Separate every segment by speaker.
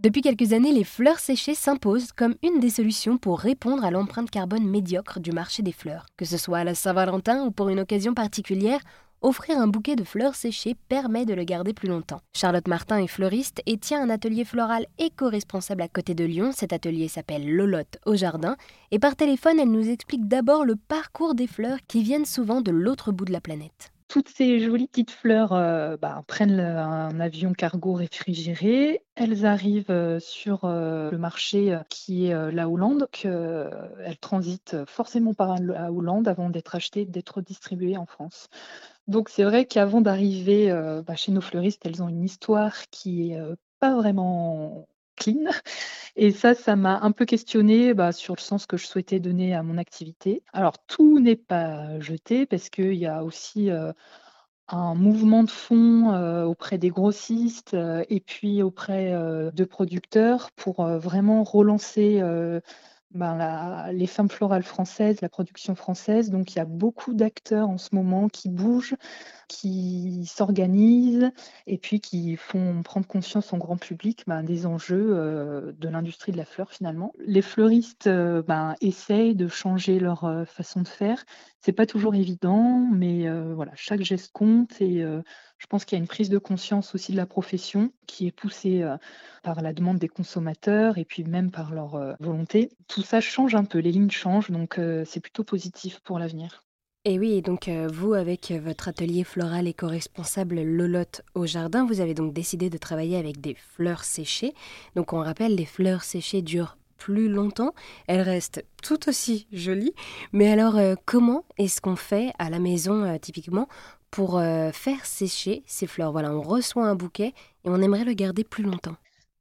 Speaker 1: Depuis quelques années, les fleurs séchées s'imposent comme une des solutions pour répondre à l'empreinte carbone médiocre du marché des fleurs. Que ce soit à la Saint-Valentin ou pour une occasion particulière, offrir un bouquet de fleurs séchées permet de le garder plus longtemps. Charlotte Martin est fleuriste et tient un atelier floral éco-responsable à côté de Lyon. Cet atelier s'appelle Lolotte au jardin. Et par téléphone, elle nous explique d'abord le parcours des fleurs qui viennent souvent de l'autre bout de la planète
Speaker 2: toutes ces jolies petites fleurs euh, bah, prennent un avion cargo réfrigéré. Elles arrivent euh, sur euh, le marché qui est la Hollande. elles transitent forcément par la Hollande avant d'être achetées, d'être distribuées en France. Donc c'est vrai qu'avant d'arriver bah, chez nos fleuristes, elles ont une histoire qui est pas vraiment clean. Et ça, ça m'a un peu questionné bah, sur le sens que je souhaitais donner à mon activité. Alors, tout n'est pas jeté parce qu'il y a aussi euh, un mouvement de fond euh, auprès des grossistes euh, et puis auprès de producteurs pour vraiment relancer ben, les femmes florales françaises, la production française. Donc, il y a beaucoup d'acteurs en ce moment qui bougent, qui s'organisent et puis qui font prendre conscience au grand public ben, des enjeux euh, de l'industrie de la fleur finalement. Les fleuristes euh, ben, essayent de changer leur euh, façon de faire. C'est pas toujours évident, mais voilà, chaque geste compte et je pense qu'il y a une prise de conscience aussi de la profession qui est poussée par la demande des consommateurs et puis même par leur volonté. Ça change un peu, les lignes changent, donc c'est plutôt positif pour l'avenir.
Speaker 1: Et oui, donc vous, avec votre atelier floral éco-responsable Lolotte au jardin, vous avez donc décidé de travailler avec des fleurs séchées. Donc on rappelle, les fleurs séchées durent plus longtemps, elles restent tout aussi jolies. Mais alors, comment est-ce qu'on fait à la maison typiquement pour euh, faire sécher ces fleurs? Voilà, on reçoit un bouquet et on aimerait le garder plus longtemps.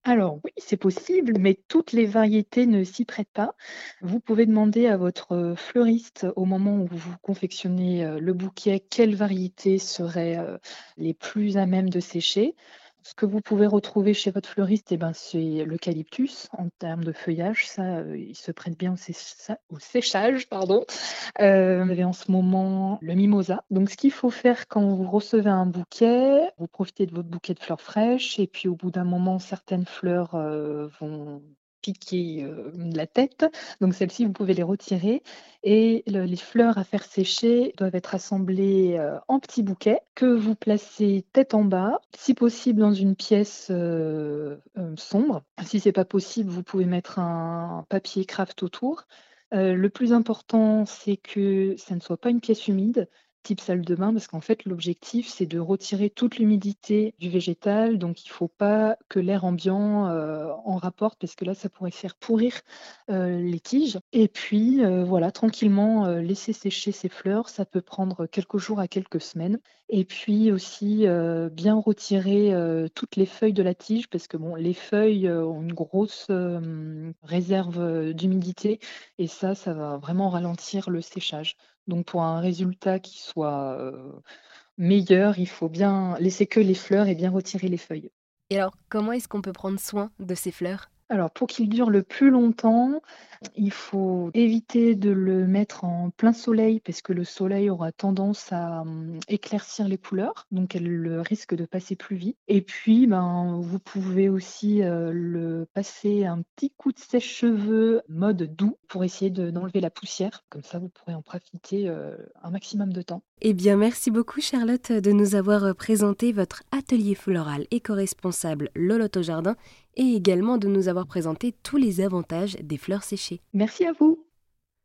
Speaker 2: Alors oui, c'est possible, mais toutes les variétés ne s'y prêtent pas. Vous pouvez demander à votre fleuriste au moment où vous confectionnez euh, le bouquet quelles variétés seraient euh, les plus à même de sécher. Ce que vous pouvez retrouver chez votre fleuriste, eh ben, c'est l'eucalyptus en termes de feuillage. Ça, euh, il se prête bien au, séchage. Pardon. Euh, vous avez en ce moment le mimosa. Donc, ce qu'il faut faire quand vous recevez un bouquet, vous profitez de votre bouquet de fleurs fraîches et puis au bout d'un moment, certaines fleurs euh, vont piquer la tête. Donc celles-ci, vous pouvez les retirer. Et les fleurs à faire sécher doivent être assemblées en petits bouquets que vous placez tête en bas, si possible dans une pièce sombre. Si c'est pas possible, vous pouvez mettre un papier craft autour. le plus important, c'est que ça ne soit pas une pièce humide, type salle de bain parce qu'en fait, l'objectif, c'est de retirer toute l'humidité du végétal. Donc, il ne faut pas que l'air ambiant euh, en rapporte parce que là, ça pourrait faire pourrir euh, les tiges. Et puis, euh, voilà, tranquillement laisser sécher ces fleurs. Ça peut prendre quelques jours à quelques semaines. Et puis aussi, bien retirer toutes les feuilles de la tige parce que bon, les feuilles ont une grosse réserve d'humidité et ça, ça va vraiment ralentir le séchage. Donc pour un résultat qui soit meilleur, il faut bien laisser que les fleurs et bien retirer les feuilles.
Speaker 1: Et alors, comment est-ce qu'on peut prendre soin de ces fleurs?
Speaker 2: Alors, pour qu'il dure le plus longtemps, il faut éviter de le mettre en plein soleil parce que le soleil aura tendance à hum, éclaircir les couleurs, donc elle risque de passer plus vite. Et puis, ben, vous pouvez aussi euh, le passer un petit coup de sèche-cheveux mode doux pour essayer d'enlever la poussière. Comme ça, vous pourrez en profiter euh, un maximum de temps.
Speaker 1: Eh bien, merci beaucoup Charlotte de nous avoir présenté votre atelier floral éco-responsable Lolotte au jardin et également de nous avoir présenté tous les avantages des fleurs séchées.
Speaker 2: Merci à vous.